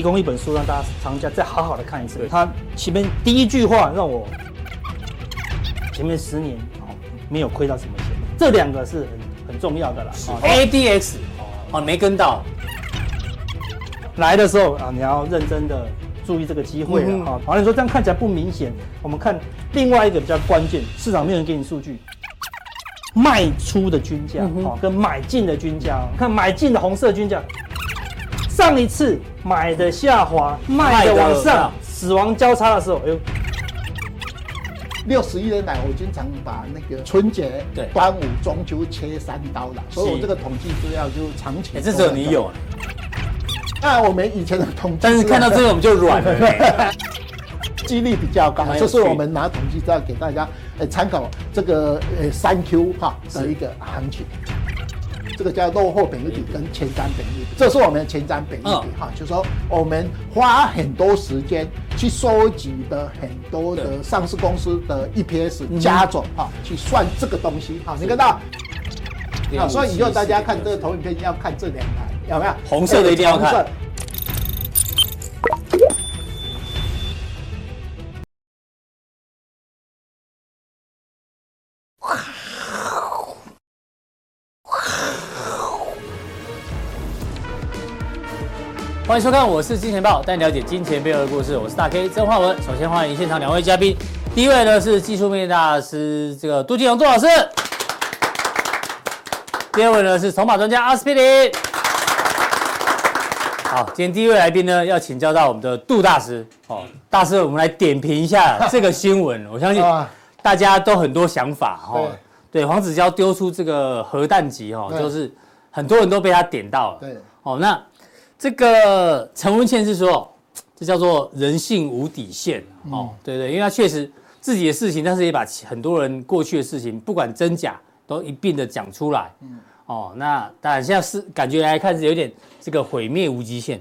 提供一本书让大家藏家再好好的看一次。他前面第一句话让我前面十年哦没有亏到什么钱，这两个是很很重要的啦。ADX 哦没跟到，来的时候啊你要认真的注意这个机会了啊。好像说这样看起来不明显，我们看另外一个比较关键，市场没有人给你数据，卖出的均价哦跟买进的均价，看买进的红色均价。上一次买的下滑，卖的往上，死亡交叉的时候，哎呦，六十一年来，我经常把那个春节、对端午、中秋切三刀了，所以我这个统计资料就长期。哎，这时候你有？啊那我们以前的统计，但是看到这个我们就软了，几率比较高。这是我们拿统计资料给大家呃参考，这个呃三 Q 哈的一个行情。这个叫落后本益比跟前瞻本益比，这是我们的前瞻本益比哈，就是说我们花很多时间去收集的很多的上市公司的 EPS 加总哈，去算这个东西哈，你看到？啊，所以以后大家看这个投影片要看这两台，有没有？红色的一定要看。欢迎收看，我是金钱豹，带你了解金钱背后的故事。我是大 K 曾焕文。首先欢迎现场两位嘉宾，第一位呢是技术面大师这个杜金龙杜老师，第二位呢是筹码专家阿斯匹林。好，今天第一位来宾呢要请教到我们的杜大师哦，大师，我们来点评一下 这个新闻。我相信大家都很多想法哦。对，黄子佼丢出这个核弹级哦，就是很多人都被他点到了。对，哦，那。这个陈文茜是说，这叫做人性无底线哦，对对，因为他确实自己的事情，但是也把很多人过去的事情，不管真假，都一并的讲出来。哦，那当然现在是感觉来看是有点这个毁灭无极限。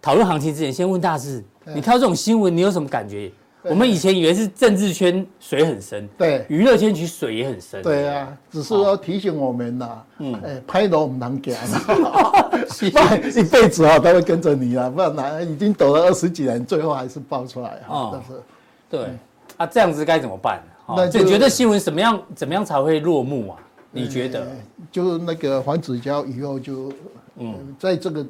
讨论行情之前，先问大师，你看到这种新闻，你有什么感觉？我们以前以为是政治圈水很深，对，娱乐圈其实水也很深。对啊，只是要提醒我们呐，嗯，哎，拍到我们难讲，不然一辈子啊都会跟着你啊，不然哪已经抖了二十几年，最后还是爆出来啊。但是，对，啊，这样子该怎么办？那你觉得新闻怎么样？怎么样才会落幕啊？你觉得？就那个黄子佼以后就，嗯，在这个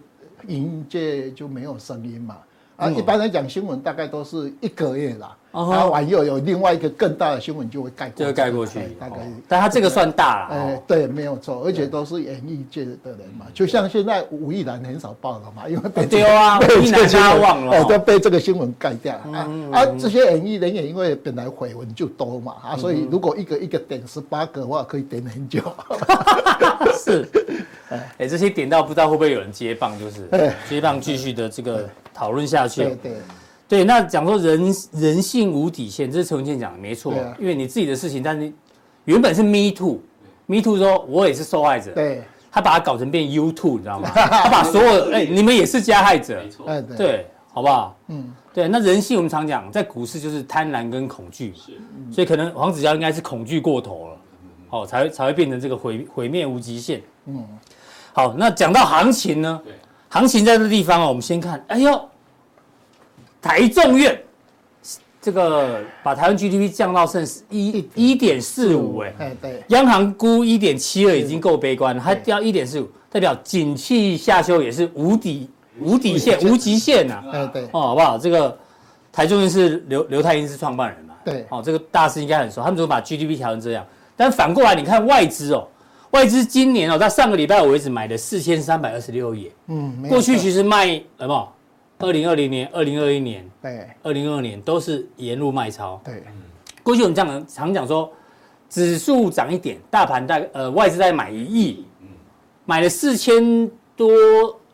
影音界就没有声音嘛。啊，一般来讲，新闻大概都是一个月啦，然后完又有另外一个更大的新闻就会盖过，就会盖过去，大概。但他这个算大了，哎，对，没有错，而且都是演艺界的人嘛，就像现在吴亦然很少报了嘛，因为被丢啊，吴亦然他忘了，都被这个新闻盖掉了。啊。啊，这些演艺人员因为本来绯闻就多嘛，啊，所以如果一个一个点十八个的话，可以点很久。是，哎，这些点到不知道会不会有人接棒，就是接棒继续的这个。讨论下去，对对对，那讲说人人性无底线，这是陈文茜讲的没错，因为你自己的事情，但是原本是 me too，me too 说我也是受害者，对，他把它搞成变 you too，你知道吗？他把所有哎，你们也是加害者，没错，对，好不好？嗯，对，那人性我们常讲，在股市就是贪婪跟恐惧，是，所以可能黄子佼应该是恐惧过头了，哦，才会才会变成这个毁毁灭无极限，嗯，好，那讲到行情呢？行情在这地方啊，我们先看，哎呦，台众院这个把台湾 GDP 降到剩一一点四五，哎，对，央行估一点七二已经够悲观了，还掉一点四五，代表景气下修也是无底无底线无极限呐，哎对，哦好不好？这个台中院是刘刘泰英是创办人嘛，对，哦这个大师应该很熟，他们怎么把 GDP 调成这样？但反过来你看外资哦。外资今年哦，在上个礼拜五为止买了四千三百二十六亿。嗯，过去其实卖什么？二零二零年、二零二一年、对，二零二二年都是沿路卖超。对，过去我们这样常讲说，指数涨一点，大盘大概呃外资在买一亿，买了四千多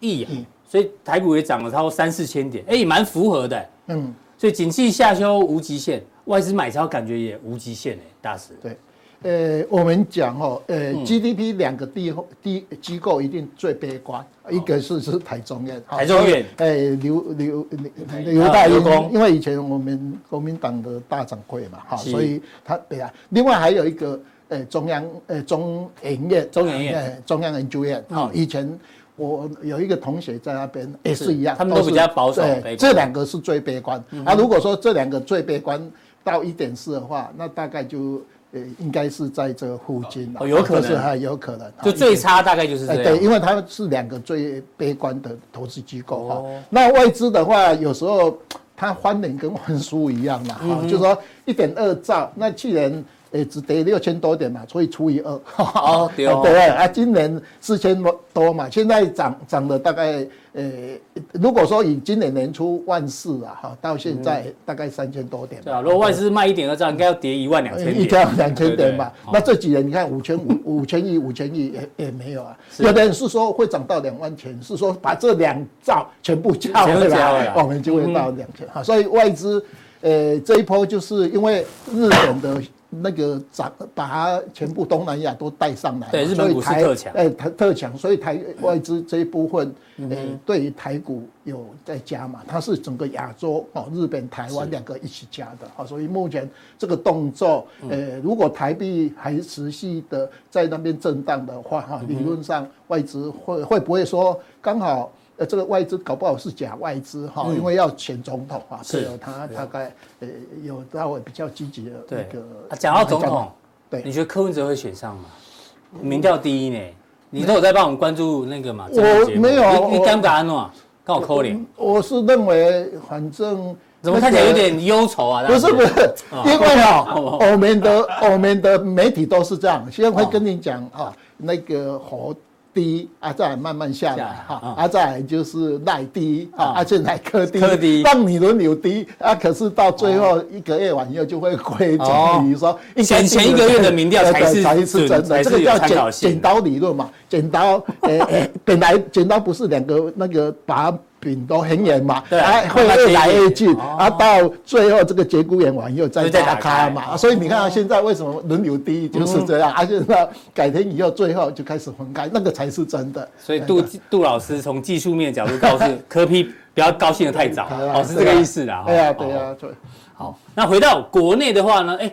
亿，所以台股也涨了超过三四千点，哎，也蛮符合的。嗯，所以景气下修无极限，外资买超感觉也无极限哎，大师。对。呃，我们讲哦，呃，GDP 两个地地机构一定最悲观，一个是是台中院，台中院，哎，刘刘刘大英，因为以前我们国民党的大掌柜嘛，哈，所以他对啊，另外还有一个，呃，中央，呃，中研院，中研院，中央研究院，哈，以前我有一个同学在那边也是一样，他们都比较保守。对，这两个是最悲观。啊，如果说这两个最悲观到一点四的话，那大概就呃应该是在这附近了。哦，有可能，还有可能。就最差大概就是这样。对，因为它是两个最悲观的投资机构哈。那外资的话，有时候它翻脸跟翻书一样嘛，哈，就是说一点二兆，那去年。也只跌六千多点嘛，所以除以二，哦，对哦，对啊，今年四千多嘛，现在涨涨了大概，呃，如果说以今年年初万四啊，哈，到现在大概三千多点。对啊，如果外资卖一点二兆，应该要跌一万两千点。一万两千点嘛，那这几年你看五千五五千亿五千亿也也没有啊。有的人是说会涨到两万钱，是说把这两兆全部交回来，我们就会到两千。哈，所以外资，呃，这一波就是因为日本的。那个涨，把它全部东南亚都带上来，对，日本股市特强，哎，台特强，所以台外资这一部分，哎，对于台股有在加嘛，它是整个亚洲哦，日本、台湾两个一起加的，好，所以目前这个动作，呃，如果台币还持续的在那边震荡的话，哈，理论上外资会会不会说刚好？呃，这个外资搞不好是假外资哈，因为要选总统啊，是他大概呃有稍微比较积极的那个。讲到总统，对，你觉得柯文哲会选上吗？民调第一呢？你都有在帮我们关注那个嘛？我没有，你敢不敢啊？跟我扣脸。我是认为，反正怎么看起来有点忧愁啊？不是不是，因为啊，我们的我们的媒体都是这样，现在会跟你讲啊，那个侯。低啊，再来慢慢下来哈，啊，再来就是耐低啊，而且来柯低，科低，当你轮流低啊，可是到最后一个月完以后就会亏总比如说前前一个月的民调才是才是真的，这个叫剪剪刀理论嘛，剪刀，诶诶，本来剪刀不是两个那个把。饼都很远嘛，对，会越来越近，啊，到最后这个节骨眼完又再打开。嘛，所以你看现在为什么轮流低就是这样，而且呢改天以后最后就开始分开，那个才是真的。所以杜杜老师从技术面角度告诉柯 批不要高兴的太早，哦，是这个意思啦。对啊，对啊，对。好，那回到国内的话呢，哎，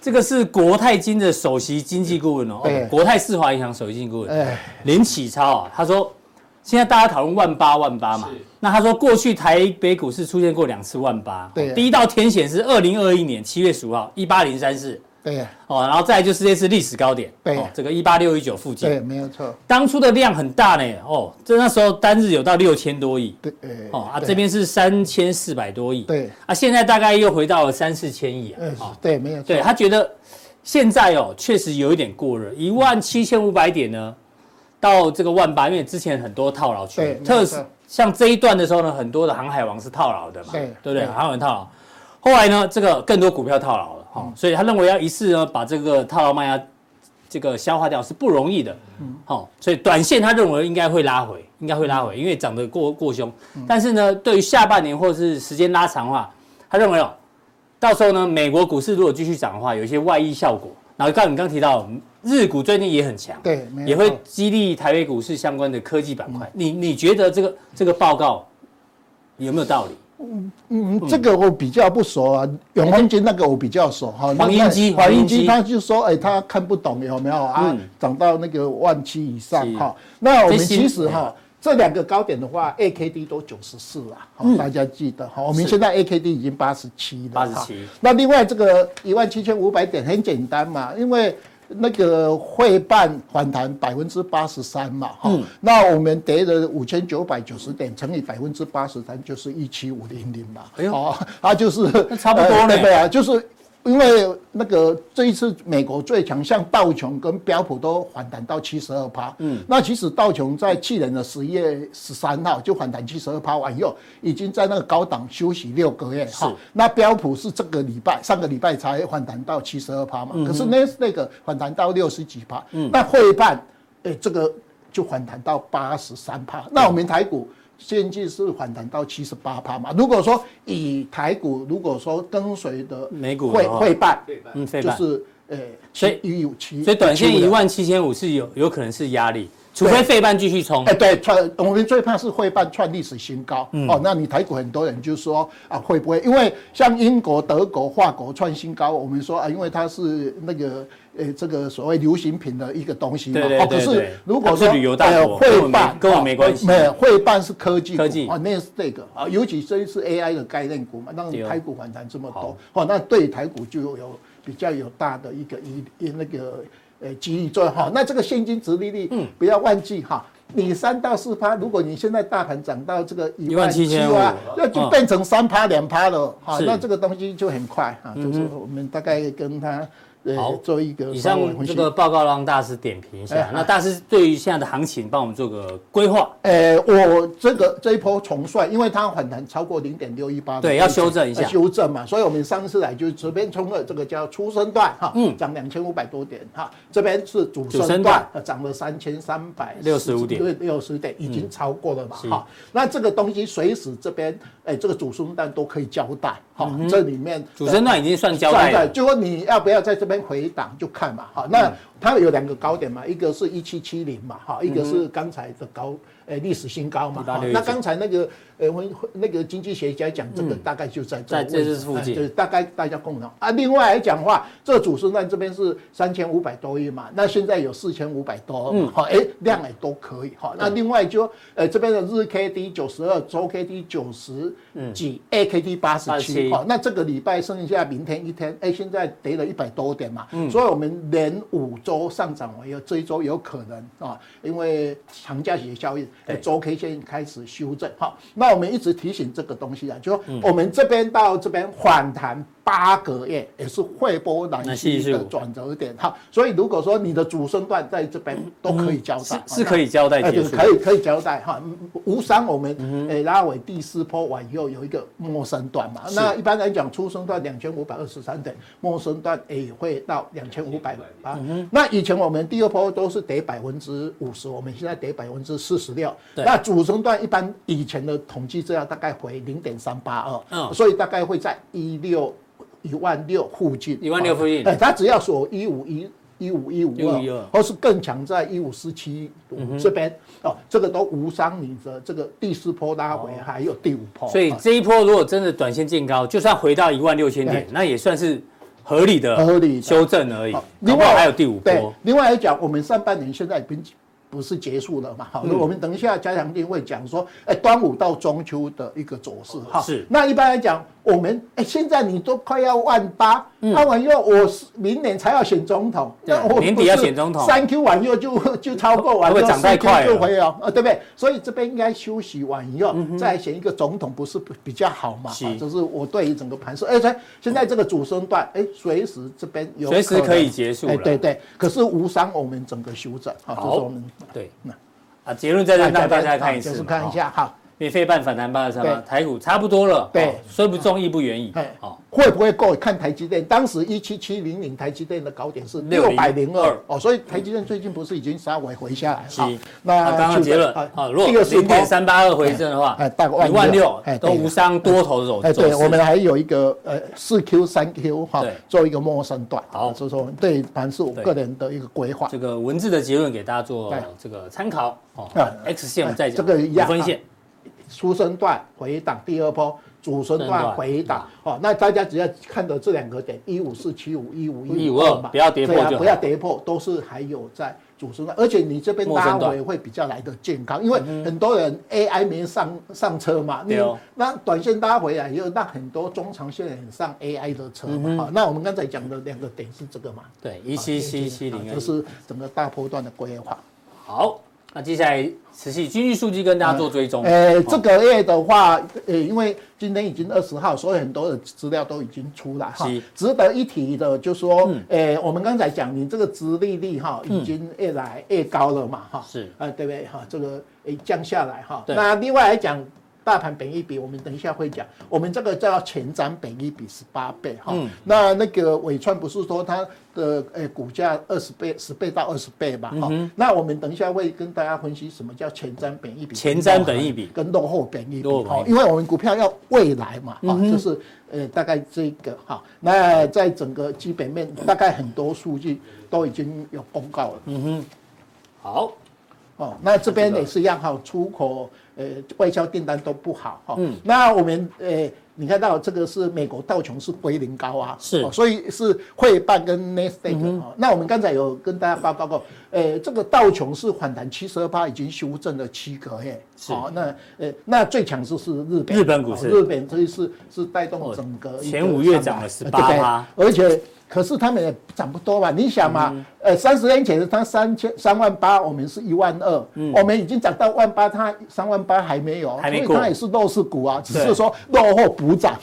这个是国泰金的首席经济顾问哦，国泰世华银行首席经济顾问林启超啊，他说。现在大家讨论万八万八嘛，那他说过去台北股市出现过两次万八，对，第一道天险是二零二一年七月十五号一八零三四，对，哦，然后再就是这次历史高点，对，这个一八六一九附近，对，没有错，当初的量很大呢，哦，这那时候单日有到六千多亿，对，哦啊这边是三千四百多亿，对，啊现在大概又回到了三四千亿，啊，对，没有错，对他觉得现在哦确实有一点过热，一万七千五百点呢。到这个万八，因为之前很多套牢区，特别像这一段的时候呢，很多的航海王是套牢的嘛，对对不对？航海王套牢，后来呢，这个更多股票套牢了哈，所以他认为要一次呢把这个套牢卖压这个消化掉是不容易的，嗯，好，所以短线他认为应该会拉回，应该会拉回，因为涨得过过凶，但是呢，对于下半年或者是时间拉长的话，他认为哦，到时候呢，美国股市如果继续涨的话，有一些外溢效果，然后刚你刚提到。日股最近也很强，对，也会激励台北股市相关的科技板块。嗯、你你觉得这个这个报告有没有道理？嗯嗯，这个我比较不熟啊。永丰金那个我比较熟哈。黄英基，黄英基他就说，哎，他看不懂有没有啊？涨、嗯、到那个万七以上哈。那我们其实哈，这两个高点的话，A K D 都九十四了，好，大家记得哈。我们现在 A K D 已经八十七了，八十七。那另外这个一万七千五百点很简单嘛，因为。那个会办反弹百分之八十三嘛，哈、嗯，那我们跌了五千九百九十点乘以百分之八十三就是一七五零零嘛，哎呦，哦，它就是差不多了，对啊，就是。因为那个这一次美国最强，像道琼跟标普都反弹到七十二趴。嗯，那其实道琼在去年的十一月十三号就反弹七十二趴完以后，已经在那个高档休息六个月。哈，那标普是这个礼拜上个礼拜才反弹到七十二趴嘛。可是那那个反弹到六十几趴。嗯，那汇办，哎，这个就反弹到八十三趴。那我们台股。现在是反弹到七十八趴嘛？如果说以台股，如果说跟随的美股会会办，嗯，就是呃，所以一五七，所以短线一万七千五是有有可能是压力。除非费半继续冲。哎，对，创我们最怕是费半创历史新高。嗯、哦，那你台股很多人就说啊，会不会？因为像英国、德国、法国创新高，我们说啊，因为它是那个诶这个所谓流行品的一个东西嘛。对对对对。哦，可是如果说旅游大国，费半跟我没关系。没有，会办是科技科技啊，那是这个啊，尤其这一次 AI 的概念股嘛，让台股反弹这么多，哦，那对台股就有比较有大的一个一那个。呃，激励做好，那这个现金值利率，嗯，不要忘记哈，你三到四趴，如果你现在大盘涨到这个一万七千万，那就变成三趴两趴了，哈，那这个东西就很快啊，就是我们大概跟他。好，做一个以上这个报告让大师点评一下。那大师对于现在的行情，帮我们做个规划。呃，我这个这一波重帅，因为它反弹超过零点六一八，对，要修正一下，修正嘛。所以我们上次来就是这边冲了这个叫初升段哈，嗯，涨两千五百多点哈。这边是主升段，涨了三千三百六十五点，对，六十点已经超过了嘛哈。那这个东西随时这边哎，这个主升段都可以交代哈。这里面主升段已经算交代了，就说你要不要在这边。回档就看嘛，好，那它有两个高点嘛，一个是一七七零嘛，哈，一个是刚才的高。呃，历史新高嘛，那刚才那个呃，我那个经济学家讲，这个大概就在这这是附近，就是大概大家共同。啊。另外来讲的话，这主升段这边是三千五百多亿嘛，那现在有四千五百多，嗯，好，哎，量也都可以哈。那另外就呃这边的日 K D 九十二，周 K D 九十几，A K D 八十七，好，那这个礼拜剩下明天一天，哎，现在跌了一百多点嘛，所以我们连五周上涨完以后，这一周有可能啊，因为长假期的效应。周 K 线开始修正，好，那我们一直提醒这个东西啊，就说我们这边到这边反弹。八个月也是会波蓝矽的转折点，哈，所以如果说你的主升段在这边都可以交代，是可以交代结束，可以可以交代哈，无伤我们诶拉尾第四波完以后有一个陌生段嘛，那一般来讲初升段两千五百二十三点，陌生段也会到两千五百八，那以前我们第二波都是跌百分之五十，我们现在跌百分之四十六，那主升段一般以前的统计资料大概回零点三八二，嗯，所以大概会在一六。一万六附近，一万六附近，哎，它只要锁一五一一五一五二，或是更强在一五四七五这边哦，这个都无伤你的这个第四波拉回，还有第五波。所以这一波如果真的短线见高，就算回到一万六千点，那也算是合理的合理修正而已。另外还有第五波。另外来讲，我们上半年现在已经不是结束了嘛？好，我们等一下加强定会讲说，哎，端午到中秋的一个走势哈。是。那一般来讲。我们哎，现在你都快要万八，那完以后我是明年才要选总统，那我年底要选总统，三 Q 完以后就 就超过完，会涨太快了，会哦，对不对？所以这边应该休息完以后再选一个总统，不是比较好嘛？是，这是我对于整个盘势。而且现在这个主升段，哎，随时这边有随时可以结束，哎，对对。可是无伤我们整个修整，好，对，那啊，结论再让大家看一次，看一下哈。免费办反弹八二三八，台股差不多了，对，说不中亦不远矣，好，会不会够？看台积电，当时一七七零零台积电的高点是六百零二，哦，所以台积电最近不是已经稍微回下来？是，那刚刚结论啊，如果零点三八二回升的话，大概一万六哎都无伤多头走。哎，对，我们还有一个呃四 Q 三 Q 哈，做一个陌生段，好，所以说对盘是我个人的一个规划。这个文字的结论给大家做这个参考哦。X 线再讲，这个一样分线。初升段回档，第二波主升段回档，好，那大家只要看到这两个点，一五四七五一五一五二嘛，不要跌破就不要跌破，都是还有在主升段，而且你这边拉回会比较来得健康，因为很多人 AI 没上上车嘛，你那短线拉回来以后，那很多中长线人上 AI 的车嘛，好，那我们刚才讲的两个点是这个嘛，对，一七七七零，这是整个大波段的规划，好。那接下来持续经济数据跟大家做追踪。呃，这个月的话，呃，因为今天已经二十号，所以很多的资料都已经出来哈。值得一提的，就是说，呃，我们刚才讲，你这个殖利率哈，已经越来越高了嘛，哈。是。啊，对不对？哈，这个诶降下来哈。那另外来讲。大盘本益比，我们等一下会讲。我们这个叫前瞻本益比十八倍哈。嗯。那那个纬创不是说它的诶股价二十倍、十倍到二十倍嘛？哈。那我们等一下会跟大家分析什么叫前瞻本益比。前瞻本益比跟落后本益比。好，因为我们股票要未来嘛，哈，就是呃大概这个哈。那在整个基本面，大概很多数据都已经有公告了。嗯哼。好。哦，那这边也是一样哈，出口呃外销订单都不好哈。嗯，那我们呃。你看到这个是美国道琼是归零高啊，是、哦，所以是费半跟 Nasdaq、嗯哦、那我们刚才有跟大家报告过，诶，这个道琼是反弹七十二趴，已经修正了七个月。是，哦、那诶，那最强势是日本，日本股市，哦、日本这一次是带动整个前五月涨了十八趴，而且。可是他们也涨不多吧，你想嘛，嗯、呃，三十年前它三千三万八，我们是一万二，嗯，我们已经涨到万八，它三万八还没有，还没过，所以他也是弱势股啊，只是说落后补涨，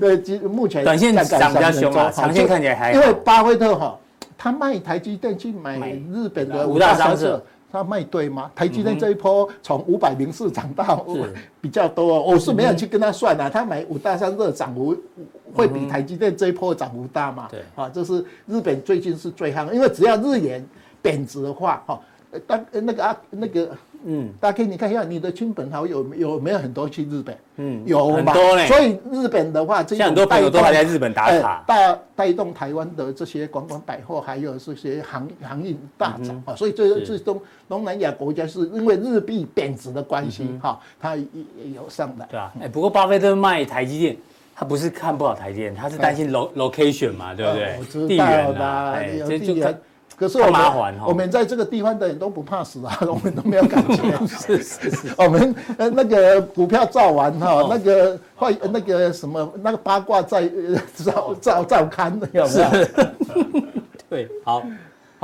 对，目前短线涨比较凶啊，长线看起来还，因为巴菲特哈，他卖台积电去买日本的五大商社。他卖对吗？台积电这一波从五百零四涨到比较多，我是没有去跟他算啊。他买五大三社涨幅会比台积电这一波涨幅大嘛？对，啊，这是日本最近是最夯，因为只要日元贬值的话，哈，当那个啊那个。嗯，大家可以你看一下你的亲朋好友有没有很多去日本？嗯，有很多嘞。所以日本的话，这些很多朋友都还在日本打卡，带带动台湾的这些观光百货，还有这些行行业大涨啊。所以这这东东南亚国家是因为日币贬值的关系哈，它也也有上来。对啊，哎，不过巴菲特卖台积电，他不是看不好台积电，他是担心 location 嘛，对不对？我知道的，哎，这就。可是我们我们在这个地方的人都不怕死啊，我们都没有感觉。是是是，我们呃那个股票造完哈，那个坏那个什么那个八卦在照照照看的有没有？对，好。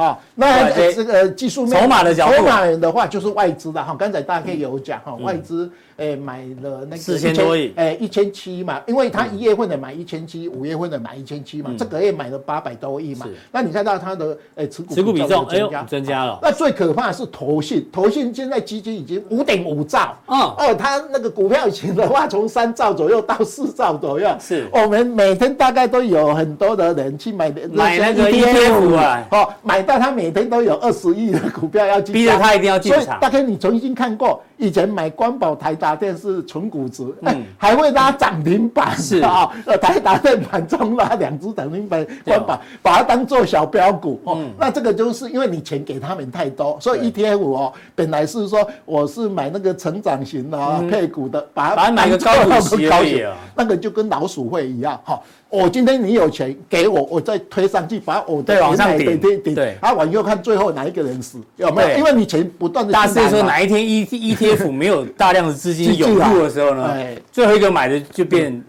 啊，那这个技术面筹码的角度，筹码的话就是外资的哈。刚才大家有讲哈，外资诶买了那个四千多亿，诶一千七嘛，因为他一月份的买一千七，五月份的买一千七嘛，这个月买了八百多亿嘛。那你看到他的诶持股持股比重哎呦增加了。那最可怕的是投信，投信现在基金已经五点五兆。哦哦，他那个股票型的话，从三兆左右到四兆左右。是，我们每天大概都有很多的人去买买那个 ETF 啊，哦买。但他每天都有二十亿的股票要进，逼着他一定要进场。所以大概你重新看过，以前买光宝、台达电是纯股值，嗯，还会拉涨停板，是。啊，呃，台达电盘中拉两只涨停板，光宝把它当做小标股，哦，那这个就是因为你钱给他们太多，所以 ETF 哦，本来是说我是买那个成长型的配股的，把它买个高股息而已，那个就跟老鼠会一样，哈。我今天你有钱给我，我再推上去，把我的往上顶。顶顶，对，啊，往右看最后哪一个人死有没有？因为你钱不断的。大师说哪一天 E E T F 没有大量的资金涌入的时候呢？最后一个买的就变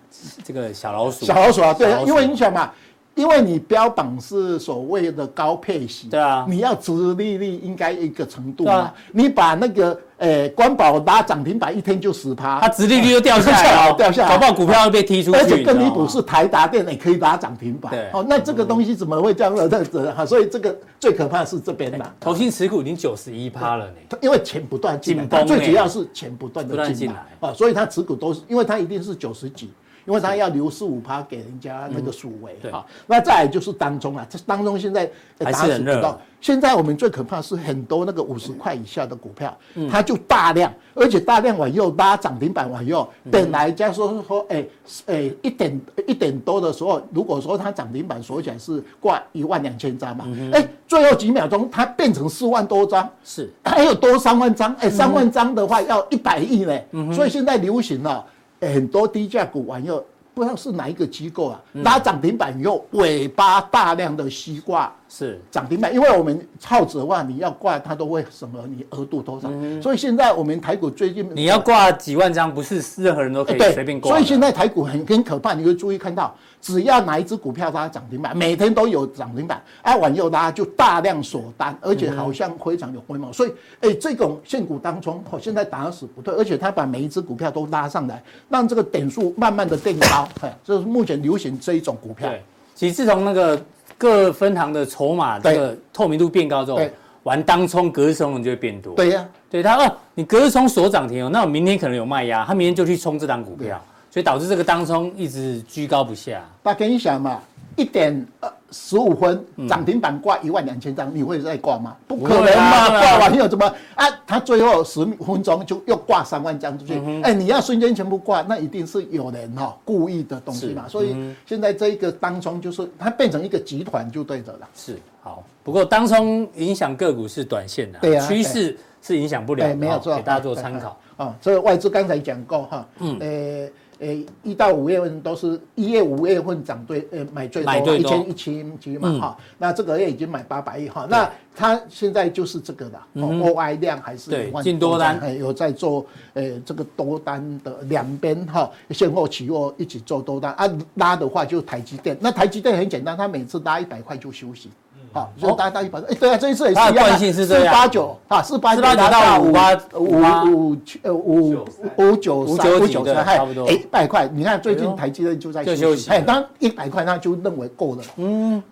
这个小老鼠。小老鼠啊，对，因为你想嘛。因为你标榜是所谓的高配息，对啊，你要殖利率应该一个程度嘛。你把那个诶，光宝拉涨停板一天就十趴，它殖利率又掉下来了，掉下来，搞不好股票会被踢出去。而且更离谱是台达电也可以拉涨停板，对，哦，那这个东西怎么会这样的？这哈，所以这个最可怕是这边的。投信持股已经九十一趴了呢，因为钱不断进来，最主要是钱不断的进来啊，所以它持股都是，因为它一定是九十几。因为他要留四五趴给人家那个数位啊，那再来就是当中啊，这当中现在还是很热。现在我们最可怕是很多那个五十块以下的股票，它就大量，而且大量往右拉涨停板往右。本来假如说说，哎哎一点一点多的时候，如果说它涨停板锁起来是挂一万两千张嘛，哎，最后几秒钟它变成四万多张，是还有多三万张，哎，三万张的话要一百亿呢，所以现在流行了。很多低价股玩又不知道是哪一个机构啊，拉涨停板以后尾巴大量的西挂是涨停板，因为我们操作的话，你要挂它都会什么你额度多少，所以现在我们台股最近你要挂几万张，不是任何人都可以随便挂。所以现在台股很很可怕，你会注意看到。只要哪一只股票它涨停板，每天都有涨停板，哎，往右拉就大量锁单，而且好像非常有规模。所以，哎，这种现股当中，哦，现在打死不退，而且它把每一只股票都拉上来，让这个点数慢慢的垫高，哎，这是目前流行这一种股票。对，其实自从那个各分行的筹码这个透明度变高之后，玩当冲隔日冲就会变多。对呀，对他哦，你隔日冲锁涨停哦，那我明天可能有卖压，他明天就去冲这档股票。所以导致这个当冲一直居高不下。大家你想嘛，一点二十五分涨停板挂一万两千张，你会再挂吗？不可能嘛！挂完又怎么啊？他最后十分钟就又挂三万张出去。哎，你要瞬间全部挂，那一定是有人哈故意的东西嘛。所以现在这一个当冲就是它变成一个集团就对的了。是好，不过当冲影响个股是短线的，对啊，趋势是影响不了。没有错，给大家做参考啊。这个外资刚才讲过哈，嗯，呃。诶，一到五月份都是一月五月份涨最，呃，买最多一千一千几嘛哈，那这个月已经买八百亿哈，那它现在就是这个的，OI 量还是对进多单，有在做，呃，这个多单的两边哈，现货期货一起做多单。啊，拉的话就是台积电，那台积电很简单，它每次拉一百块就休息。好，就大概到一百。哎，对啊，这一次也是一样，四八九啊，四八九到五八五五呃五五九三五九三，差不多。哎，一百块，你看最近台积电就在休息。哎，当一百块，那就认为够了。嗯，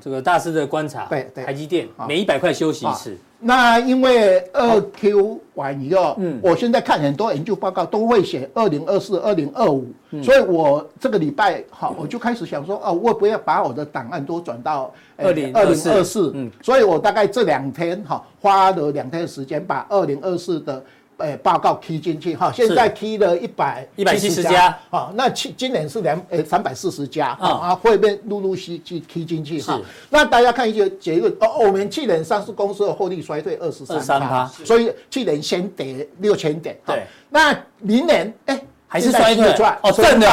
这个大师的观察，对对，台积电每一百块休息一次。那因为二 Q 完以后，嗯，我现在看很多研究报告都会写二零二四、二零二五，所以我这个礼拜好，我就开始想说，哦，我不要把我的档案都转到二零二零二四，嗯，所以我大概这两天哈，花了两天的时间把二零二四的。诶，报告 key 进去哈，现在 key 了一百一百七十家，啊，那今今年是两诶三百四十家啊，会被陆陆续续 key 进去哈。那大家看一个结论哦，我们去年上市公司的获利衰退二十三趴，所以去年先跌六千点。对，那明年诶。还是衰退哦，正的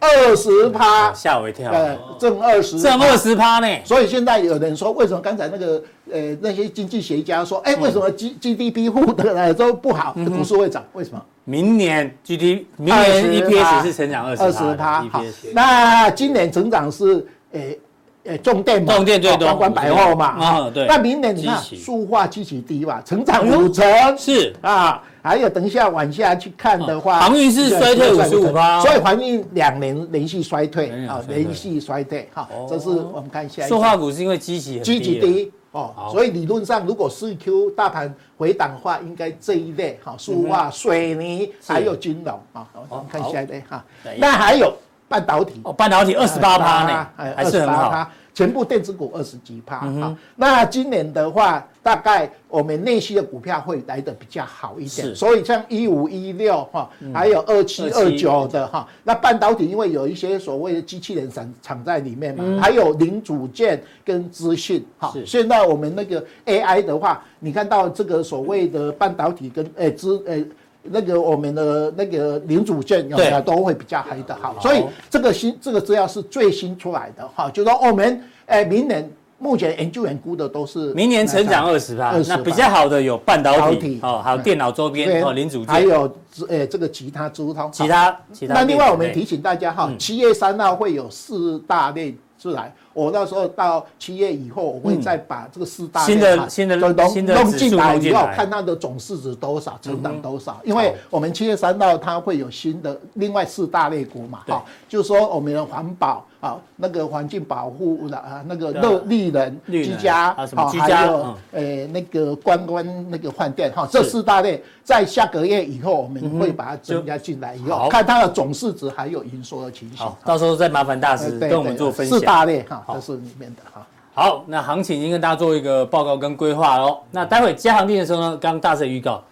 二十趴，吓我一跳。呃，正二十，正二十趴呢。所以现在有人说，为什么刚才那个呃那些经济学家说，哎，为什么 G G D P 户的都不好，股市会涨？为什么？明年 G D，明年 E P S 是成长二十趴。好，那今年成长是诶诶重电嘛，重电最多，观光百货嘛。啊，对。那明年你看，塑化机器低吧，成长五成。是啊。还有，等一下往下去看的话，航运是衰退五十五趴，所以航运两年连续衰退啊，连续衰退哈。这是我们看一下。塑化股是因为基期基期低哦，所以理论上如果四 Q 大盘回档的话，应该这一类哈，塑化、水泥还有金融啊。我们看下一类哈。那还有半导体。哦，半导体二十八趴呢，还是很好。全部电子股二十几趴。啊，那今年的话，大概我们内需的股票会来的比较好一点，所以像一五一六哈，还有二七二九的哈，那半导体因为有一些所谓的机器人厂厂在里面嘛，还有零组件跟资讯哈，现在我们那个 AI 的话，你看到这个所谓的半导体跟诶资诶。那个我们的那个零组件有没有都会比较黑的好，所以这个新这个资料是最新出来的哈，就说我们诶明年目前研究员估的都是明年成长二十趴，那比较好的有半导体哦，还有电脑周边哦零组件，还有诶这个其他资通其他其他。那另外我们提醒大家哈，七月三号会有四大类出来。我到时候到七月以后，我会再把这个四大新的新的弄弄进来以后，看它的总市值多少，成长多少。因为我们七月三号它会有新的另外四大类股嘛，哈，就是说我们的环保啊，那个环境保护的啊，那个乐利人居家啊，还有呃那个观光那个饭店哈，这四大类在下个月以后我们会把它增加进来以后，看它的总市值还有营收的情形。到时候再麻烦大师跟我们做分享。四大类哈。这是里面的哈。好，那行情已经跟大家做一个报告跟规划喽。那待会加强錠的时候呢，刚刚大师预告，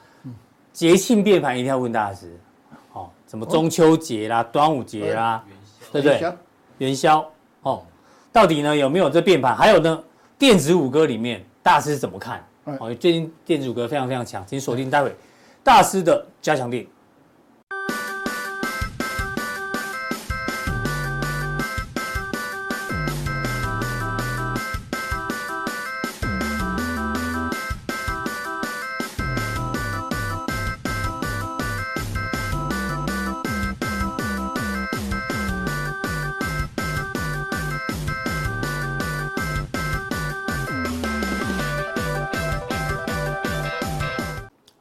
节庆变盘一定要问大师。哦，什么中秋节啦、端午节啦，对不对？元宵哦，到底呢有没有这变盘？还有呢，电子五哥里面大师怎么看？哦，最近电子五哥非常非常强，请锁定待会大师的加强錠。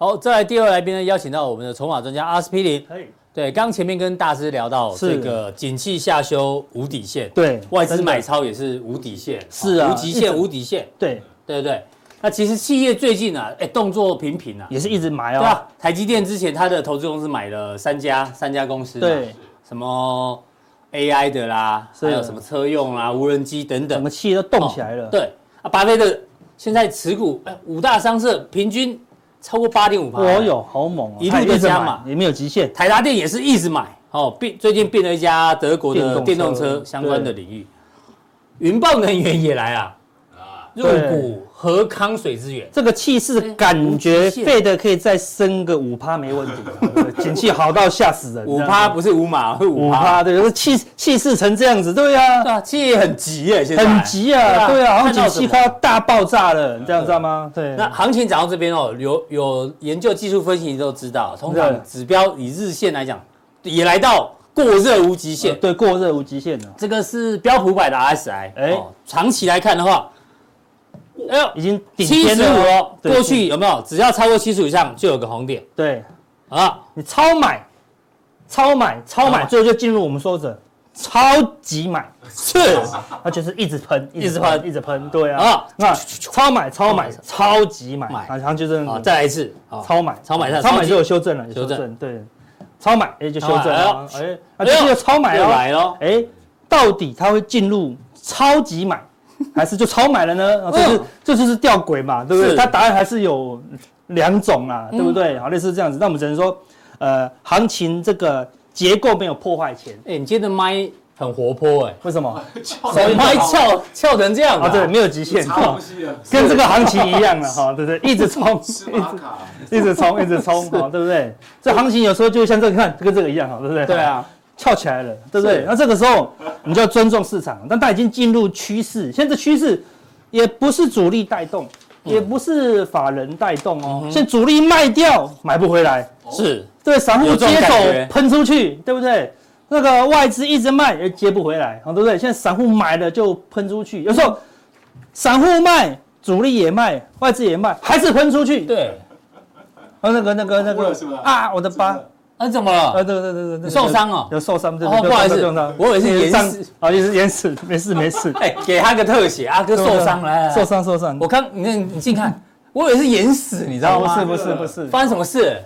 好，再来第二位来宾呢，邀请到我们的筹码专家阿司匹林。可以对，刚前面跟大师聊到这个景气下修无底线，对，外资买超也是无底线，是啊，无极限无底线，对，对不对？那其实企业最近啊，哎，动作频频啊，也是一直买哦。对啊，台积电之前他的投资公司买了三家三家公司，对，什么 AI 的啦，还有什么车用啦、无人机等等，整个企业都动起来了。对啊，巴菲特现在持股五大商社平均超过八点五趴。我有，好猛啊！一路的加码，也没有极限。台达电也是一直买哦，并最近并了一家德国的电动车相关的领域。云豹能源也来啊，入股。和康水资源这个气势感觉费的可以再升个五趴没问题，景气好到吓死人。五趴不是五码，是五趴。对，是气气势成这样子，对呀。对啊，气也很急耶，现在很急啊，对啊，好像景气快要大爆炸了，你这样知道吗？对。那行情讲到这边哦，有有研究技术分析都知道，通常指标以日线来讲，也来到过热无极限。对，过热无极限了。这个是标普百的 RSI，哎，长期来看的话。已经七十五了！过去有没有？只要超过七十五以上，就有个红点。对，啊，你超买，超买，超买，最后就进入我们说的超级买，是，那就是一直喷，一直喷，一直喷。对啊，啊，那超买，超买，超级买，然后就是再来一次，超买，超买，超买就有修正了，修正，对，超买，哎，就修正了，哎，啊，这个超买哦，来了，哎，到底它会进入超级买？还是就超买了呢？这是这就是吊诡嘛，对不对？它答案还是有两种啊，对不对？好，类似这样子。那我们只能说，呃，行情这个结构没有破坏前。哎，你今天的麦很活泼哎，为什么？麦翘翘成这样啊？对，没有极限，跟这个行情一样了哈，对不对？一直冲，一直冲，一直冲，哈，对不对？这行情有时候就像这个，看跟这个一样，哈，对不对？对啊。翘起来了，对不对？那这个时候你就要尊重市场，但它已经进入趋势。现在趋势也不是主力带动，也不是法人带动哦。现在主力卖掉，买不回来，是对散户接走喷出去，对不对？那个外资一直卖也接不回来，好对不对？现在散户买了就喷出去，有时候散户卖，主力也卖，外资也卖，还是喷出去。对，啊，那个那个那个啊，我的疤。那怎么了？啊，对对对对，受伤哦，有受伤，哦，不好意思，我以为是延死，啊，也是延死，没事没事。哎，给他个特写，阿哥受伤了，受伤受伤。我看你看你近看，我以为是延死，你知道吗？不是不是不是，发生什么事？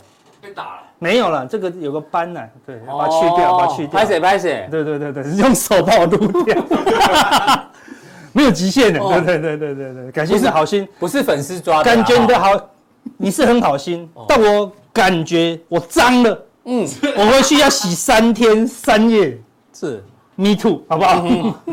被打了？没有了，这个有个斑呢，对，把它去掉，把它去掉。拍谁拍谁？对对对对，用手把我撸掉，没有极限的，对对对对对对，感谢你的好心，不是粉丝抓的，感觉你的好，你是很好心，但我感觉我脏了。嗯，我回去要洗三天三夜，是，me too，好不好？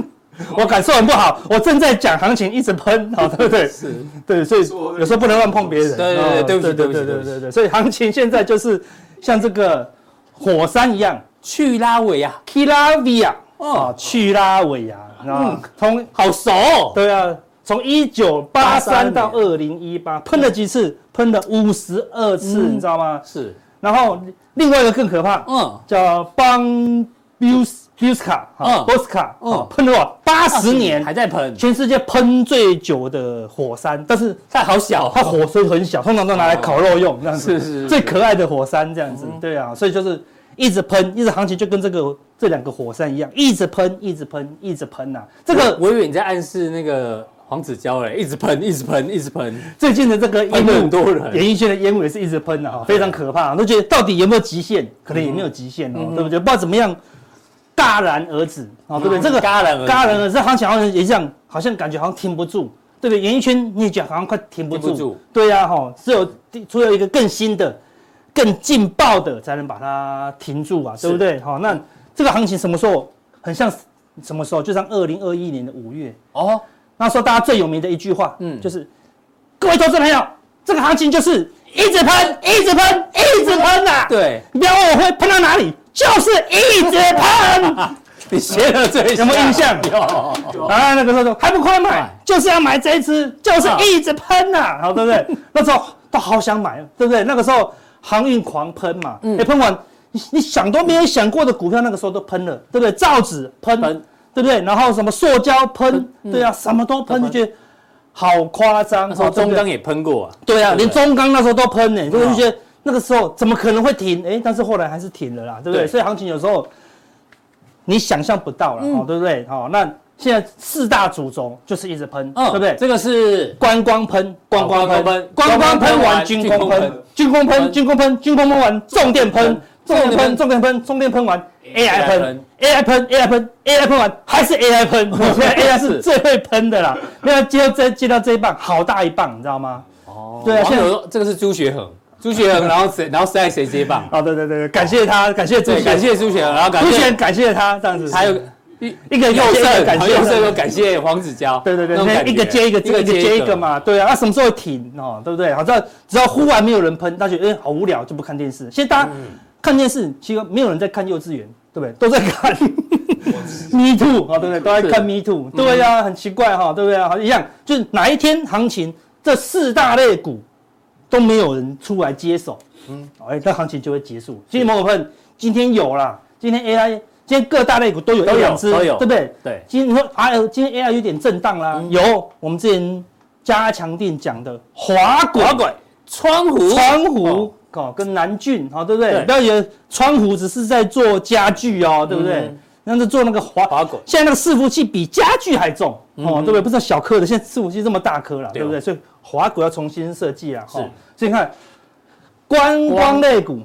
我感受很不好，我正在讲行情，一直喷，好，对不对？是，对，所以有时候不能乱碰别人。对对对，对不起，对不起，对对对，所以行情现在就是像这个火山一样，去拉尾呀，去拉尾啊，哦，去拉尾啊，啊，从好熟，对啊，从一九八三到二零一八，喷了几次？喷了五十二次，你知道吗？是，然后。另外一个更可怕，嗯，叫邦布斯布斯卡，嗯，波斯卡，嗯，喷了八十年。还在喷，全世界喷最久的火山，但是它好小，它火声很小，通常都拿来烤肉用，这样子，是是最可爱的火山这样子，对啊，所以就是一直喷，一直行情就跟这个这两个火山一样，一直喷，一直喷，一直喷呐。这个我以为你在暗示那个。黄子佼哎，一直喷，一直喷，一直喷。最近的这个烟雾，很多人，演艺圈的烟雾也是一直喷的哈，非常可怕。都觉得到底有没有极限？可能也没有极限哦，对不对？不知道怎么样，戛然而止啊，对不对？这个戛然而戛然而止，行情好像也这样，好像感觉好像停不住，对不对？演艺圈你也觉得好像快停不住，对呀哈，只有除了一个更新的、更劲爆的，才能把它停住啊，对不对？好，那这个行情什么时候很像什么时候？就像二零二一年的五月哦。那时候大家最有名的一句话，嗯，就是各位投资朋友，这个行情就是一直喷，一直喷，一直喷呐。对，你不要问我会喷到哪里，就是一直喷。你学的最什么印象？有啊，那个时候说还不快买，就是要买这一支，就是一直喷呐，好对不对？那时候都好想买，对不对？那个时候航运狂喷嘛，嗯，喷完你你想都没有想过的股票，那个时候都喷了，对不对？造纸喷。对不对？然后什么塑胶喷，对啊，什么都喷，就觉得好夸张。那时候中钢也喷过啊。对啊，连中钢那时候都喷呢，就觉得那个时候怎么可能会停？哎，但是后来还是停了啦，对不对？所以行情有时候你想象不到了，哦，对不对？好，那现在四大主轴就是一直喷，对不对？这个是观光喷，观光喷，观光喷完军工喷，军工喷，军工喷，军工喷完重电喷，重点喷，重点喷，重电喷完 AI 喷，AI 喷，AI 喷，AI 喷完还是 AI 喷。现在 AI 是最会喷的啦。没有接到这接到这一棒，好大一棒，你知道吗？哦，对啊，现在说这个是朱学恒，朱学恒，然后谁，然后谁谁接棒？哦，对对对，感谢他，感谢朱，感谢朱学恒，然后感谢朱学感谢他这样子。还有一一个右胜，感谢右胜又感谢黄子佼。对对对，一个接一个，一个接一个嘛。对啊，那什么时候停哦？对不对？好，只要只要忽然没有人喷，他觉得哎好无聊，就不看电视。现在大家看电视，其实没有人在看幼稚园。对不对？都在看 Me Too 啊，对不对？都在看 Me Too，对呀，很奇怪哈，对不对啊？好一样，就是哪一天行情这四大类股都没有人出来接手，嗯，哎，这行情就会结束。今天某某喷，今天有啦，今天 AI，今天各大类股都有一两只，对不对？对。今天你说啊，今天 AI 有点震荡啦，有。我们之前加强定讲的滑轨、川湖、川湖。哦，跟南俊，哦，对不对？不要以为川湖只是在做家具哦，对不对？那是做那个滑滑轨。现在那个伺服器比家具还重，哦，对不对？不是小颗的，现在伺服器这么大颗了，对不对？所以滑轨要重新设计啊。是，所以你看观光类股，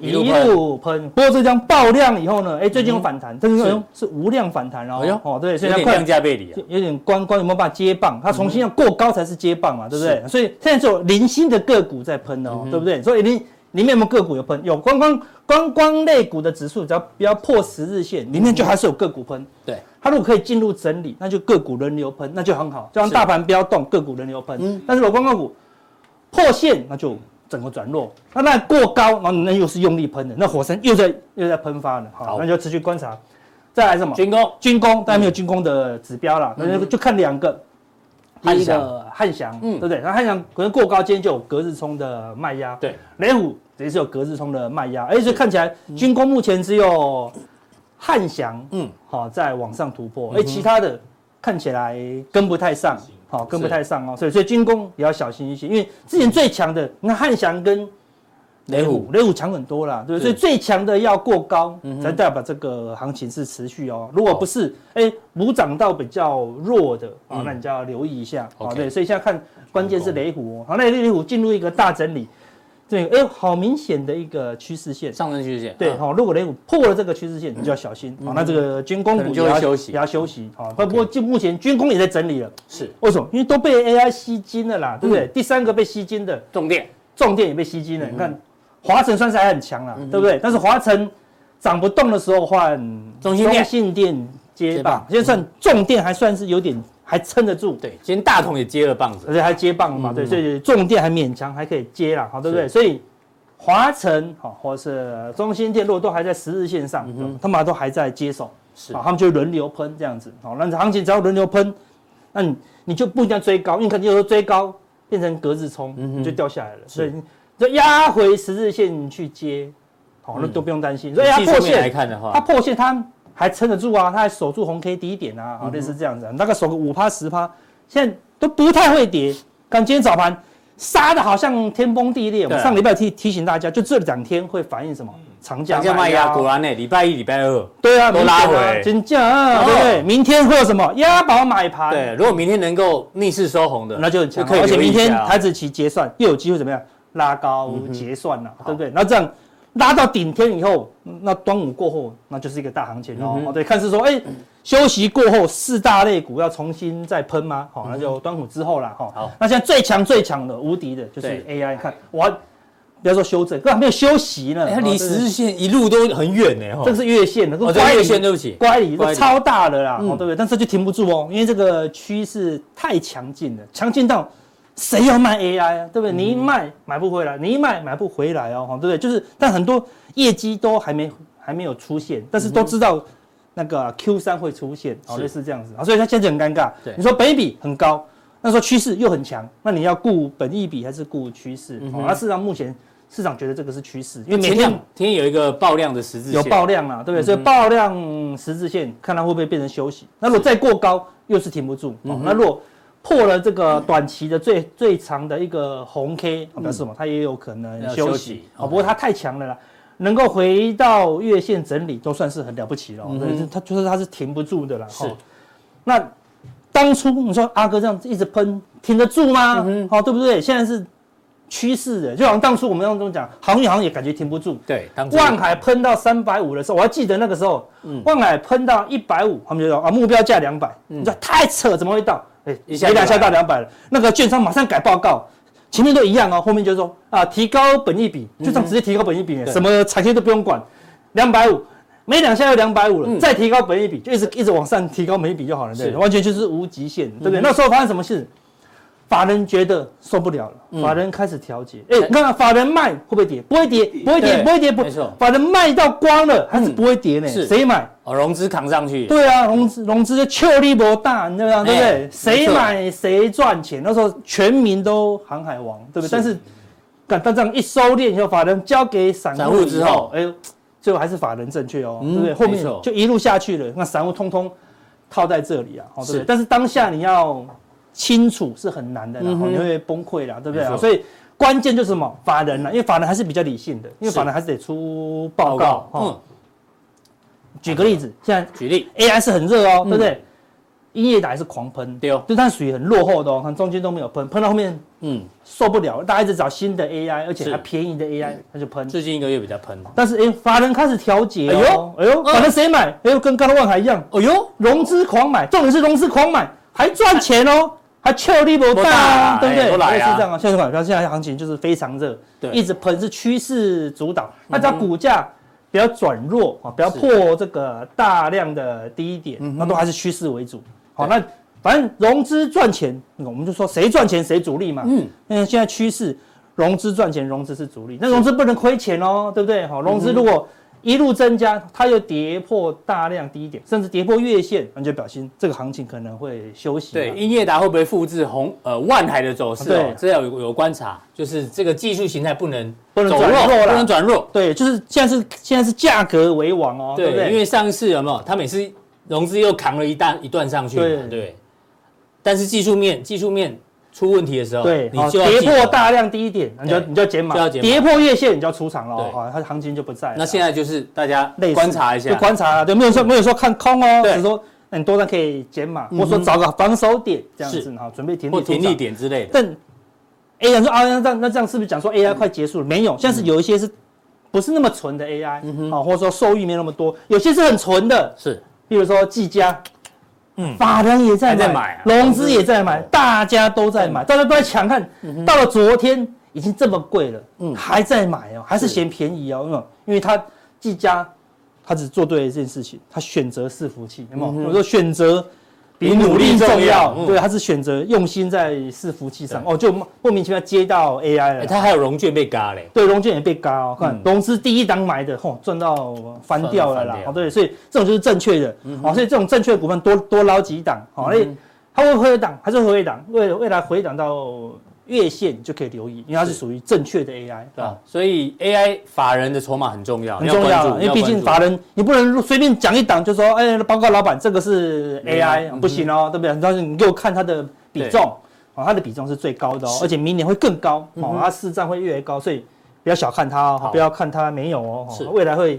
一路喷。不过这张爆量以后呢，哎，最近有反弹，但是是无量反弹哦。哦，对，所以它快量价背离，有点观光有没有办法接棒？它重新要过高才是接棒嘛，对不对？所以现在只有零星的个股在喷哦，对不对？所以零。里面有没有个股有喷？有观光观光类股的指数，只要不要破十日线，里面就还是有个股喷。对，它如果可以进入整理，那就个股轮流喷，那就很好。就让大盘不要动，个股轮流喷。嗯。但是如果观光股破线，那就整个转弱。那那过高，然后那又是用力喷的，那火山又在又在喷发了。好，那就持续观察。再来什么？军工，军工，但没有军工的指标了，那就就看两个。第一个汉翔，嗯，对不对？然后汉翔可能过高，今天就有隔日冲的卖压。对，雷虎也是有隔日冲的卖压，而且看起来军工目前只有汉翔，嗯，好在往上突破，而其他的看起来跟不太上，好跟不太上哦，所以所以军工也要小心一些，因为之前最强的，那汉翔跟。雷虎，雷虎强很多啦，对不对？所以最强的要过高，才代表这个行情是持续哦。如果不是，哎，补涨到比较弱的啊，那你就要留意一下好。对，所以现在看关键是雷虎哦。好，那雷虎进入一个大整理，对，哎，好明显的一个趋势线，上升趋势线。对，好，如果雷股破了这个趋势线，你就要小心。好，那这个军工股就要休息，也要休息。好，不过就目前军工也在整理了。是，为什么？因为都被 AI 吸金了啦，对不对？第三个被吸金的重电，重电也被吸金了。你看。华晨算是还很强了，对不对？但是华晨涨不动的时候换中兴电接棒，现在算重电还算是有点还撑得住。对，今天大同也接了棒子，而且还接棒嘛，对，所以重电还勉强还可以接了，好，对不对？所以华晨好，或是中心电，如果都还在十日线上，他们都还在接手，是啊，他们就轮流喷这样子，好，那行情只要轮流喷，那你你就不一定要追高，因为肯定有时候追高变成格子冲，你就掉下来了，所以。就压回十日线去接，好，那都不用担心。所以它破线来看的话，它破线它还撑得住啊，它还守住红 K 低点啊，好，类似这样子，大概守个五趴十趴，现在都不太会跌。看今天早盘杀的好像天崩地裂。我们上礼拜提提醒大家，就这两天会反映什么？长假卖压。果然呢，礼拜一、礼拜二，对啊，都拉回，真假，对不对？明天会有什么？押宝买盘。对，如果明天能够逆势收红的，那就很强。而且明天台指期结算又有机会怎么样？拉高结算了，对不对？那这样拉到顶天以后，那端午过后，那就是一个大行情哦。对，看是说，哎，休息过后四大类股要重新再喷吗？好，那就端午之后啦哈。好，那现在最强最强的无敌的就是 AI。看我，不要说修正，根本没有休息呢。它离十日线一路都很远呢。这是月线的，哦，这月线对不起，乖离都超大的啦，对不对？但是就停不住哦，因为这个趋势太强劲了，强劲到。谁要卖 AI 啊？对不对？你一卖买不回来，你一卖买不回来哦，对不对？就是，但很多业绩都还没还没有出现，但是都知道那个 Q 三会出现，哦，类似这样子啊，所以它现在很尴尬。对，你说本益比很高，那说趋势又很强，那你要顾本益比还是顾趋势？哦，那事实上目前市场觉得这个是趋势，因为每天天有一个爆量的十字线，有爆量啊，对不对？所以爆量十字线，看它会不会变成休息？那如果再过高，又是停不住。哦，那如果破了这个短期的最最长的一个红 K，表示什么？它也有可能休息。哦，不过它太强了啦，能够回到月线整理都算是很了不起了。嗯，它就是它是停不住的啦。是。那当初你说阿哥这样一直喷，停得住吗？好，对不对？现在是趋势的，就好像当初我们当中讲，航运好像也感觉停不住。对，万海喷到三百五的时候，我还记得那个时候，嗯，万海喷到一百五，他们就说啊，目标价两百，你说太扯，怎么会到？哎，一下两下到两百了，那个券商马上改报告，前面都一样哦，后面就说啊，提高本益比，就这样直接提高本益比，什么产业都不用管，两百五，没两下又两百五了，再提高本益比，就一直一直往上提高本益比就好了，对，完全就是无极限，对不对？那时候发生什么事？法人觉得受不了了，法人开始调节。哎，你看法人卖会不会跌？不会跌，不会跌，不会跌。没错，法人卖到光了还是不会跌呢？是，谁买？哦，融资扛上去。对啊，融资融资就确力不大，你知道对不对？谁买谁赚钱。那时候全民都航海王，对不对？但是，但这样一收敛以后，法人交给散户之后，哎呦，最后还是法人正确哦，对不对？后面就一路下去了，那散户通通套在这里啊，对不对？但是当下你要。清楚是很难的，然后你会崩溃了，对不对？所以关键就是什么？法人呢？因为法人还是比较理性的，因为法人还是得出报告。嗯，举个例子，现在举例，AI 是很热哦，对不对？音乐打还是狂喷，对哦，就它属于很落后的哦，看中间都没有喷，喷到后面，嗯，受不了，大家一直找新的 AI，而且还便宜的 AI，它就喷。最近一个月比较喷，但是哎，法人开始调节，哎呦，哎呦，法人谁买？哎呦，跟刚刚万海一样，哎呦，融资狂买，重点是融资狂买还赚钱哦。还俏力不大，对不对？也是这样啊。现在股票现在行情就是非常热，对，一直喷是趋势主导。那只要股价不要转弱啊，不要破这个大量的低点，那都还是趋势为主。好，那反正融资赚钱，我们就说谁赚钱谁主力嘛。嗯，那现在趋势融资赚钱，融资是主力，那融资不能亏钱哦，对不对？好，融资如果一路增加，它又跌破大量低点，甚至跌破月线，那就表示这个行情可能会休息。对，英业达会不会复制红呃万海的走势？对，这要有有观察，就是这个技术形态不能不能转弱，不能转弱。对，就是现在是现在是价格为王哦，对不对？因为上次有没有？他每次融资又扛了一大一段上去，对对。但是技术面技术面。出问题的时候，对，你就跌破大量低点，你就你就减码，跌破月线你就要出场了，啊，它行情就不在。那现在就是大家观察一下，就观察，对，没有说没有说看空哦，只是说你多单可以减码，或者说找个防守点这样子，哈，准备停利停利点之类的。但 A 人说啊，那这样那这样是不是讲说 AI 快结束了？没有，现在是有一些是不是那么纯的 AI，啊，或者说收益没那么多，有些是很纯的，是，比如说技嘉。嗯，法人也在买，融资也在买，大家都在买，大家都在抢看。到了昨天已经这么贵了，嗯，还在买哦，还是嫌便宜哦，因为他技嘉，他只做对了一件事情，他选择伺服器，有没有？我说选择。比努力重要，对，他是选择用心在伺服器上哦，就莫名其妙接到 AI 了。他还有融券被嘎嘞，对，融券也被嘎哦。看融资第一档买的，嚯，赚到翻掉了啦。哦，对，所以这种就是正确的，哦，所以这种正确的股份多多捞几档，好，哎，它会回档还是回档？为未来回档到。月线就可以留意，因为它是属于正确的 AI，对吧？所以 AI 法人的筹码很重要，很重要。因为毕竟法人，你不能随便讲一档就说，哎，报告老板，这个是 AI，不行哦，对不对？但是你给我看它的比重，哦，它的比重是最高的哦，而且明年会更高，哦，它市占会越来越高，所以不要小看它哦，不要看它没有哦，未来会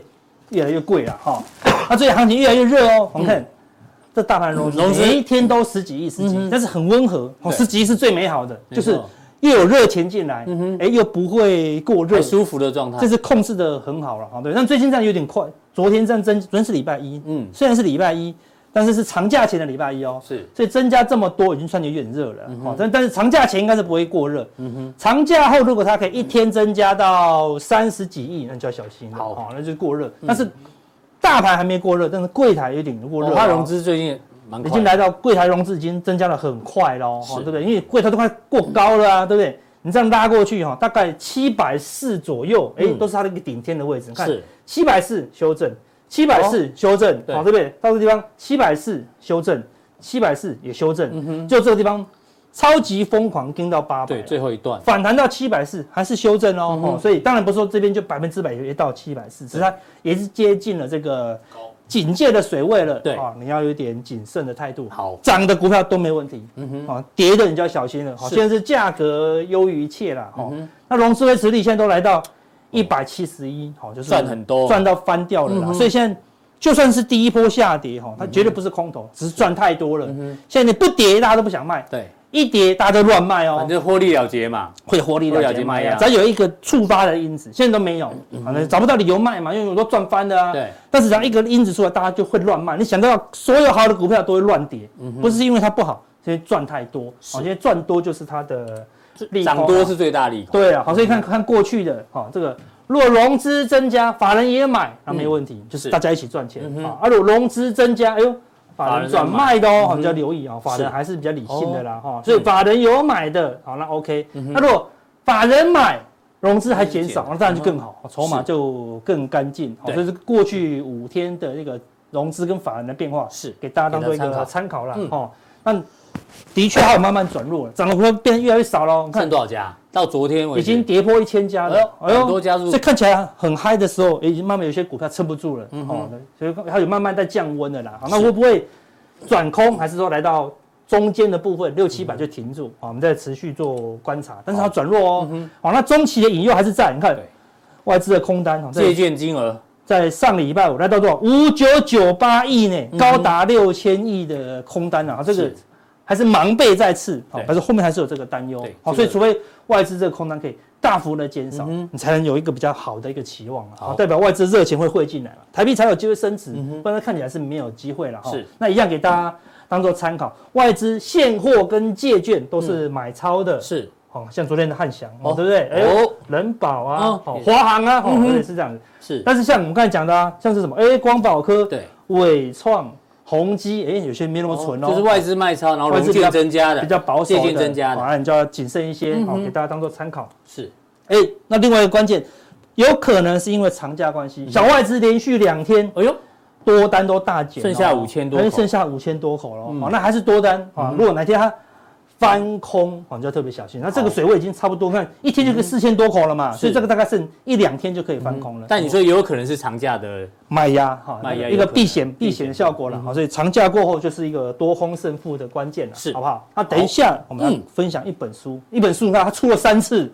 越来越贵了哈。那最近行情越来越热哦，我们看这大盘融资。每一天都十几亿、十几亿，但是很温和，哦，十几亿是最美好的，就是。又有热钱进来，嗯又不会过热，舒服的状态，这是控制的很好了，哈，对。但最近这样有点快，昨天这样增，昨天是礼拜一，嗯，虽然是礼拜一，但是是长假前的礼拜一哦，是，所以增加这么多，已经算有点热了，哈，但但是长假前应该是不会过热，嗯哼，长假后如果它可以一天增加到三十几亿，那就要小心了，好，那就过热，但是大盘还没过热，但是柜台有点过热，它融资最近。已经来到柜台融资已经增加了很快喽，对不对？因为柜台都快过高了啊，对不对？你这样拉过去哈，大概七百四左右，哎，都是它的一个顶天的位置。看，七百四修正，七百四修正，好，对不对？到这地方七百四修正，七百四也修正，嗯就这个地方超级疯狂跟到八百，对，最后一段反弹到七百四还是修正哦，所以当然不是说这边就百分之百也到七百四，只是它也是接近了这个。警戒的水位了，对啊，你要有点谨慎的态度。好，涨的股票都没问题，嗯哼，啊，跌的你就要小心了。好，现在是价格优于一切了，哈。那融资维持率现在都来到一百七十一，好，就是赚很多，赚到翻掉了啦。所以现在就算是第一波下跌，哈，它绝对不是空头，只是赚太多了。现在你不跌，大家都不想卖。对，一跌大家都乱卖哦，反正获利了结嘛，会获利了结卖呀。只要有一个触发的因子，现在都没有，反正找不到理由卖嘛，因为我都赚翻的啊。对。但是只要一个因子出来，大家就会乱卖。你想到所有好的股票都会乱跌，不是因为它不好，因为赚太多。好，现在赚多就是它的利涨多是最大利。对啊，好，所以看看过去的哈，这个若融资增加，法人也买，那没问题，就是大家一起赚钱啊。而如果融资增加，哎呦。法人转卖的哦，你就要留意啊。法人还是比较理性的啦，哈。所以法人有买的，好，那 OK。那如果法人买，融资还减少，那当然就更好，筹码就更干净。好，这是过去五天的那个融资跟法人的变化，是给大家当做一个参考了。哦，那的确还有慢慢转弱了，涨的股票变得越来越少了。看多少家？到昨天为止已经跌破一千家了。哎呦，很多家入。这看起来很嗨的时候，已经慢慢有些股票撑不住了。嗯，好的，所以它有慢慢在降温的啦。好，那会不会转空，还是说来到中间的部分六七百就停住？好，我们再持续做观察。但是它转弱哦。好，那中期的引诱还是在。你看，外资的空单，借券金额在上礼拜五来到多少？五九九八亿呢，高达六千亿的空单啊！这个。还是盲背再次，好，但是后面还是有这个担忧，好，所以除非外资这个空单可以大幅的减少，你才能有一个比较好的一个期望，好，代表外资热钱会汇进来了，台币才有机会升值，不然看起来是没有机会了，是，那一样给大家当做参考，外资现货跟借券都是买超的，是，好，像昨天的汉翔，哦，对不对？哎，人保啊，好，华航啊，哦，也是这样子，是，但是像我们刚才讲的啊，像是什么，哎，光宝科，对，伟创。宏基，哎，有些没那么纯哦，就是外资卖超，然后融券增加的，比较保守的，借券增加的，啊，你就要谨慎一些，好，给大家当做参考。是，哎，那另外一个关键，有可能是因为长假关系，小外资连续两天，哎呦，多单都大减，剩下五千多，剩下五千多口了，好，那还是多单啊。如果哪天它翻空，哦，就要特别小心。那这个水位已经差不多，看一天就可以四千多口了嘛，所以这个大概剩一两天就可以翻空了。但你说也有可能是长假的卖压，哈，卖压一个避险避险的效果了，好，所以长假过后就是一个多空胜负的关键了，是，好不好？那等一下我们分享一本书，一本书你看它出了三次，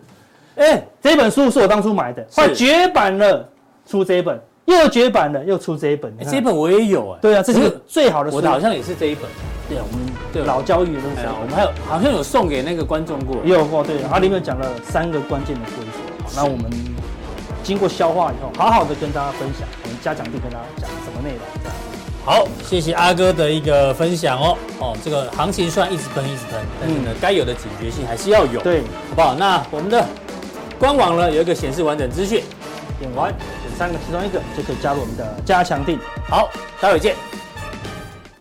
哎，这本书是我当初买的，快绝版了，出这一本。又绝版了，又出这一本。这一本我也有哎。对啊，这是个最好的书。我的好像也是这一本。对啊，我们对老教育的东西。我们还有好像有送给那个观众过。也有过，对。它里面讲了三个关键的规则。好，那我们经过消化以后，好好的跟大家分享。我们加强地跟大家讲什么内容？这样。好，谢谢阿哥的一个分享哦。哦，这个行情虽然一直喷一直喷，但是呢，该有的警觉性还是要有。对，好不好？那我们的官网呢，有一个显示完整资讯。点完。三个其中一个就可以加入我们的加强定。好，待会见。